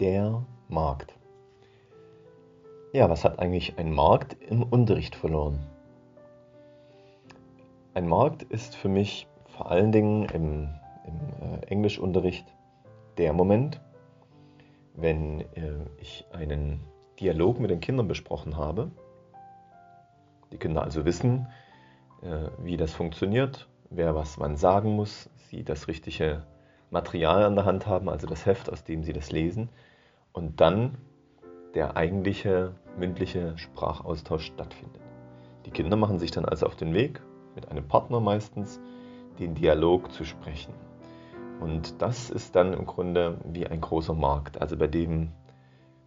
Der Markt. Ja, was hat eigentlich ein Markt im Unterricht verloren? Ein Markt ist für mich vor allen Dingen im, im äh, Englischunterricht der Moment, wenn äh, ich einen Dialog mit den Kindern besprochen habe. Die Kinder also wissen, äh, wie das funktioniert, wer was wann sagen muss, sie das richtige Material an der Hand haben, also das Heft, aus dem sie das lesen, und dann der eigentliche mündliche Sprachaustausch stattfindet. Die Kinder machen sich dann also auf den Weg, mit einem Partner meistens, den Dialog zu sprechen. Und das ist dann im Grunde wie ein großer Markt, also bei dem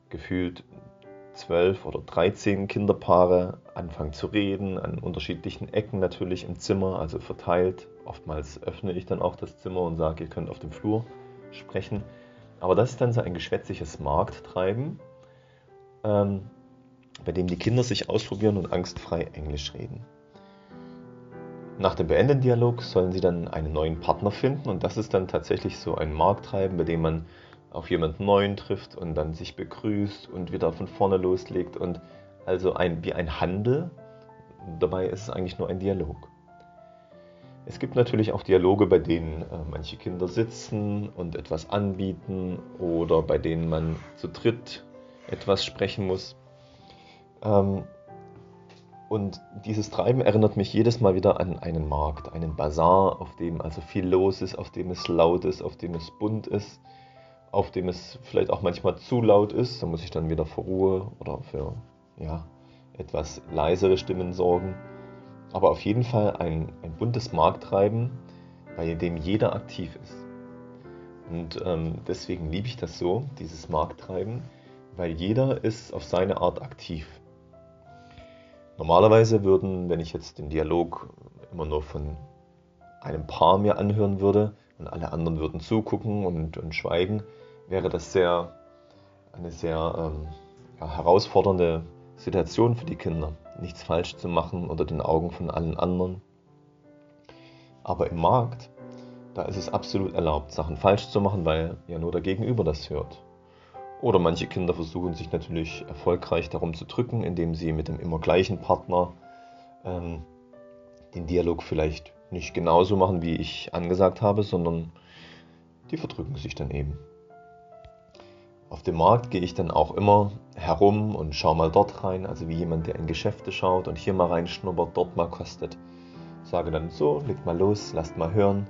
gefühlt zwölf oder dreizehn Kinderpaare anfangen zu reden, an unterschiedlichen Ecken natürlich im Zimmer, also verteilt. Oftmals öffne ich dann auch das Zimmer und sage, ihr könnt auf dem Flur sprechen. Aber das ist dann so ein geschwätziges Markttreiben, ähm, bei dem die Kinder sich ausprobieren und angstfrei Englisch reden. Nach dem beendeten Dialog sollen sie dann einen neuen Partner finden und das ist dann tatsächlich so ein Markttreiben, bei dem man auf jemanden neuen trifft und dann sich begrüßt und wieder von vorne loslegt und also ein, wie ein Handel. Dabei ist es eigentlich nur ein Dialog. Es gibt natürlich auch Dialoge, bei denen äh, manche Kinder sitzen und etwas anbieten oder bei denen man zu dritt etwas sprechen muss. Ähm, und dieses Treiben erinnert mich jedes Mal wieder an einen Markt, einen Bazar, auf dem also viel los ist, auf dem es laut ist, auf dem es bunt ist, auf dem es vielleicht auch manchmal zu laut ist. Da muss ich dann wieder für Ruhe oder für ja, etwas leisere Stimmen sorgen aber auf jeden Fall ein, ein buntes Markttreiben, bei dem jeder aktiv ist. Und ähm, deswegen liebe ich das so, dieses Markttreiben, weil jeder ist auf seine Art aktiv. Normalerweise würden, wenn ich jetzt den Dialog immer nur von einem Paar mir anhören würde und alle anderen würden zugucken und, und schweigen, wäre das sehr, eine sehr ähm, ja, herausfordernde Situation für die Kinder nichts falsch zu machen unter den Augen von allen anderen. Aber im Markt, da ist es absolut erlaubt, Sachen falsch zu machen, weil ja nur der Gegenüber das hört. Oder manche Kinder versuchen sich natürlich erfolgreich darum zu drücken, indem sie mit dem immer gleichen Partner ähm, den Dialog vielleicht nicht genauso machen, wie ich angesagt habe, sondern die verdrücken sich dann eben. Auf dem Markt gehe ich dann auch immer herum und schaue mal dort rein, also wie jemand, der in Geschäfte schaut und hier mal reinschnuppert, dort mal kostet. Sage dann so, legt mal los, lasst mal hören.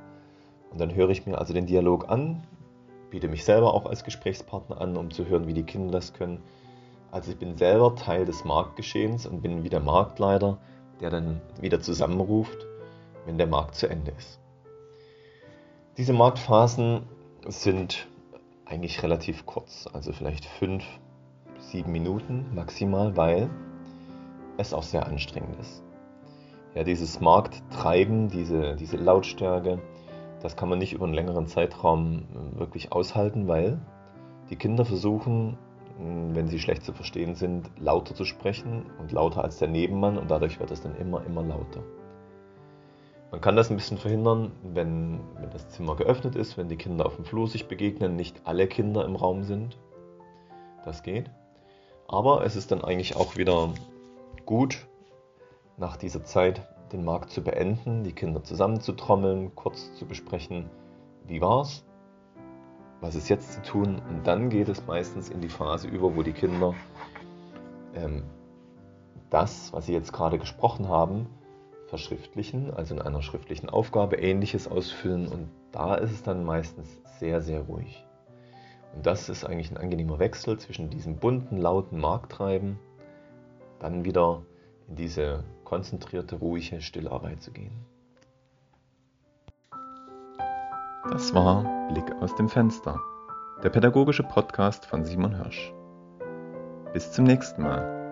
Und dann höre ich mir also den Dialog an, biete mich selber auch als Gesprächspartner an, um zu hören, wie die Kinder das können. Also ich bin selber Teil des Marktgeschehens und bin wie der Marktleiter, der dann wieder zusammenruft, wenn der Markt zu Ende ist. Diese Marktphasen sind eigentlich relativ kurz, also vielleicht fünf, sieben Minuten maximal, weil es auch sehr anstrengend ist. Ja, dieses Markttreiben, diese, diese Lautstärke, das kann man nicht über einen längeren Zeitraum äh, wirklich aushalten, weil die Kinder versuchen, wenn sie schlecht zu verstehen sind, lauter zu sprechen und lauter als der Nebenmann und dadurch wird es dann immer, immer lauter. Man kann das ein bisschen verhindern, wenn, wenn das Zimmer geöffnet ist, wenn die Kinder auf dem Flur sich begegnen, nicht alle Kinder im Raum sind. Das geht. Aber es ist dann eigentlich auch wieder gut, nach dieser Zeit den Markt zu beenden, die Kinder zusammenzutrommeln, kurz zu besprechen, wie war's, was ist jetzt zu tun. Und dann geht es meistens in die Phase über, wo die Kinder ähm, das, was sie jetzt gerade gesprochen haben, verschriftlichen, also in einer schriftlichen Aufgabe ähnliches ausfüllen und da ist es dann meistens sehr, sehr ruhig. Und das ist eigentlich ein angenehmer Wechsel zwischen diesem bunten, lauten Markttreiben, dann wieder in diese konzentrierte, ruhige Stillarbeit zu gehen. Das war Blick aus dem Fenster, der pädagogische Podcast von Simon Hirsch. Bis zum nächsten Mal.